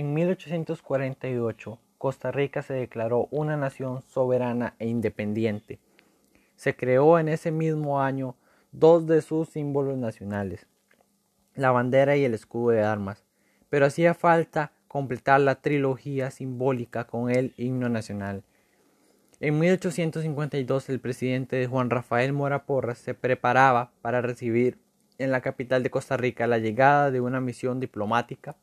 En 1848, Costa Rica se declaró una nación soberana e independiente. Se creó en ese mismo año dos de sus símbolos nacionales, la bandera y el escudo de armas, pero hacía falta completar la trilogía simbólica con el himno nacional. En 1852 el presidente Juan Rafael Mora Porras se preparaba para recibir en la capital de Costa Rica la llegada de una misión diplomática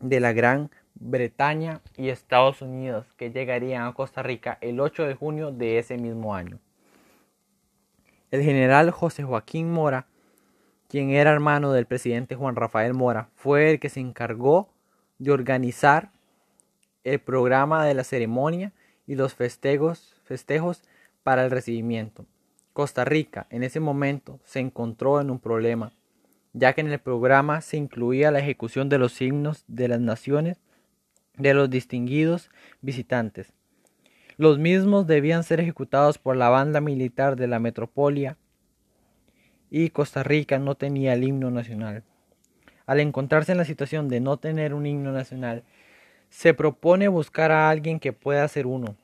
de la Gran Bretaña y Estados Unidos que llegarían a Costa Rica el 8 de junio de ese mismo año. El general José Joaquín Mora, quien era hermano del presidente Juan Rafael Mora, fue el que se encargó de organizar el programa de la ceremonia y los festejos, festejos para el recibimiento. Costa Rica en ese momento se encontró en un problema, ya que en el programa se incluía la ejecución de los himnos de las naciones de los distinguidos visitantes. Los mismos debían ser ejecutados por la banda militar de la metropolia y Costa Rica no tenía el himno nacional. Al encontrarse en la situación de no tener un himno nacional, se propone buscar a alguien que pueda hacer uno.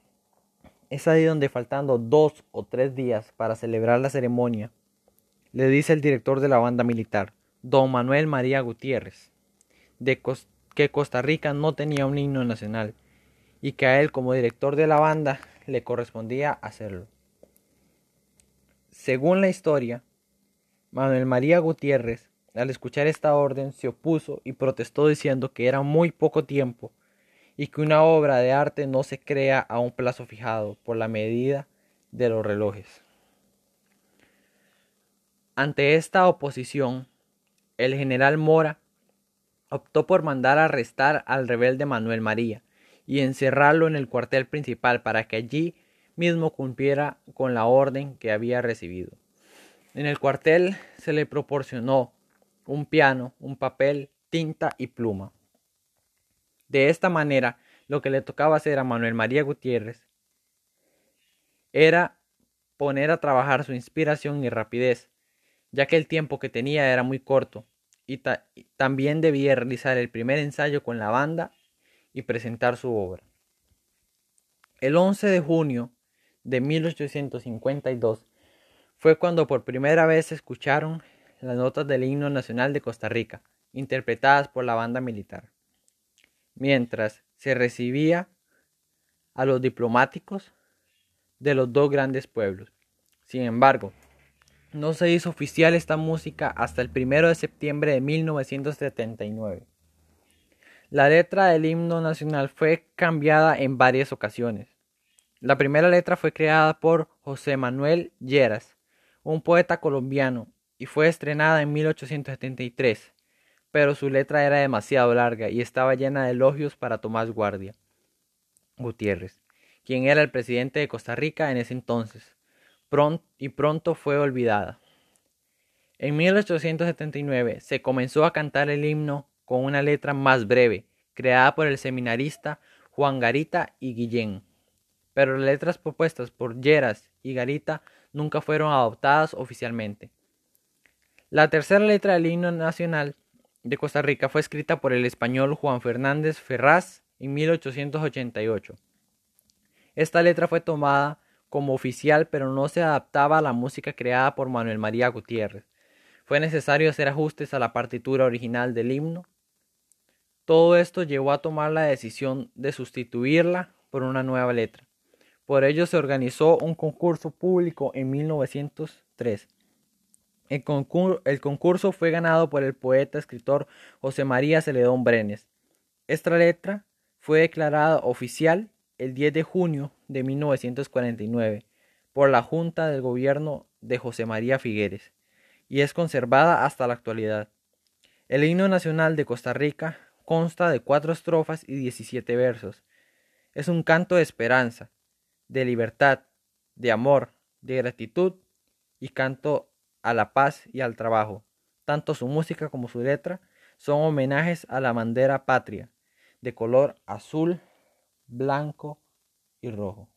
Es ahí donde faltando dos o tres días para celebrar la ceremonia, le dice el director de la banda militar, don Manuel María Gutiérrez, de que Costa Rica no tenía un himno nacional y que a él como director de la banda le correspondía hacerlo. Según la historia, Manuel María Gutiérrez, al escuchar esta orden, se opuso y protestó diciendo que era muy poco tiempo y que una obra de arte no se crea a un plazo fijado por la medida de los relojes. Ante esta oposición, el general Mora optó por mandar arrestar al rebelde Manuel María y encerrarlo en el cuartel principal para que allí mismo cumpliera con la orden que había recibido. En el cuartel se le proporcionó un piano, un papel, tinta y pluma. De esta manera, lo que le tocaba hacer a Manuel María Gutiérrez era poner a trabajar su inspiración y rapidez, ya que el tiempo que tenía era muy corto, y, también debía realizar el primer ensayo con la banda y presentar su obra. El 11 de junio de 1852 fue cuando por primera vez se escucharon las notas del himno nacional de Costa Rica, interpretadas por la banda militar mientras se recibía a los diplomáticos de los dos grandes pueblos. Sin embargo, no se hizo oficial esta música hasta el 1 de septiembre de 1979. La letra del himno nacional fue cambiada en varias ocasiones. La primera letra fue creada por José Manuel Lleras, un poeta colombiano, y fue estrenada en 1873 pero su letra era demasiado larga y estaba llena de elogios para Tomás Guardia Gutiérrez, quien era el presidente de Costa Rica en ese entonces, y pronto fue olvidada. En 1879 se comenzó a cantar el himno con una letra más breve, creada por el seminarista Juan Garita y Guillén, pero las letras propuestas por Lleras y Garita nunca fueron adoptadas oficialmente. La tercera letra del himno nacional de Costa Rica fue escrita por el español Juan Fernández Ferraz en 1888. Esta letra fue tomada como oficial pero no se adaptaba a la música creada por Manuel María Gutiérrez. Fue necesario hacer ajustes a la partitura original del himno. Todo esto llevó a tomar la decisión de sustituirla por una nueva letra. Por ello se organizó un concurso público en 1903 el, concurso fue ganado por el poeta escritor José María Celedón Brenes. Esta letra fue declarada oficial el 10 de junio de 1949 por la Junta del Gobierno de José María Figueres y es conservada hasta la actualidad. El himno nacional de Costa Rica consta de cuatro estrofas y 17 versos. Es un canto de esperanza, de libertad, de amor, de gratitud y canto a la paz y al trabajo. Tanto su música como su letra son homenajes a la bandera patria, de color azul, blanco y rojo.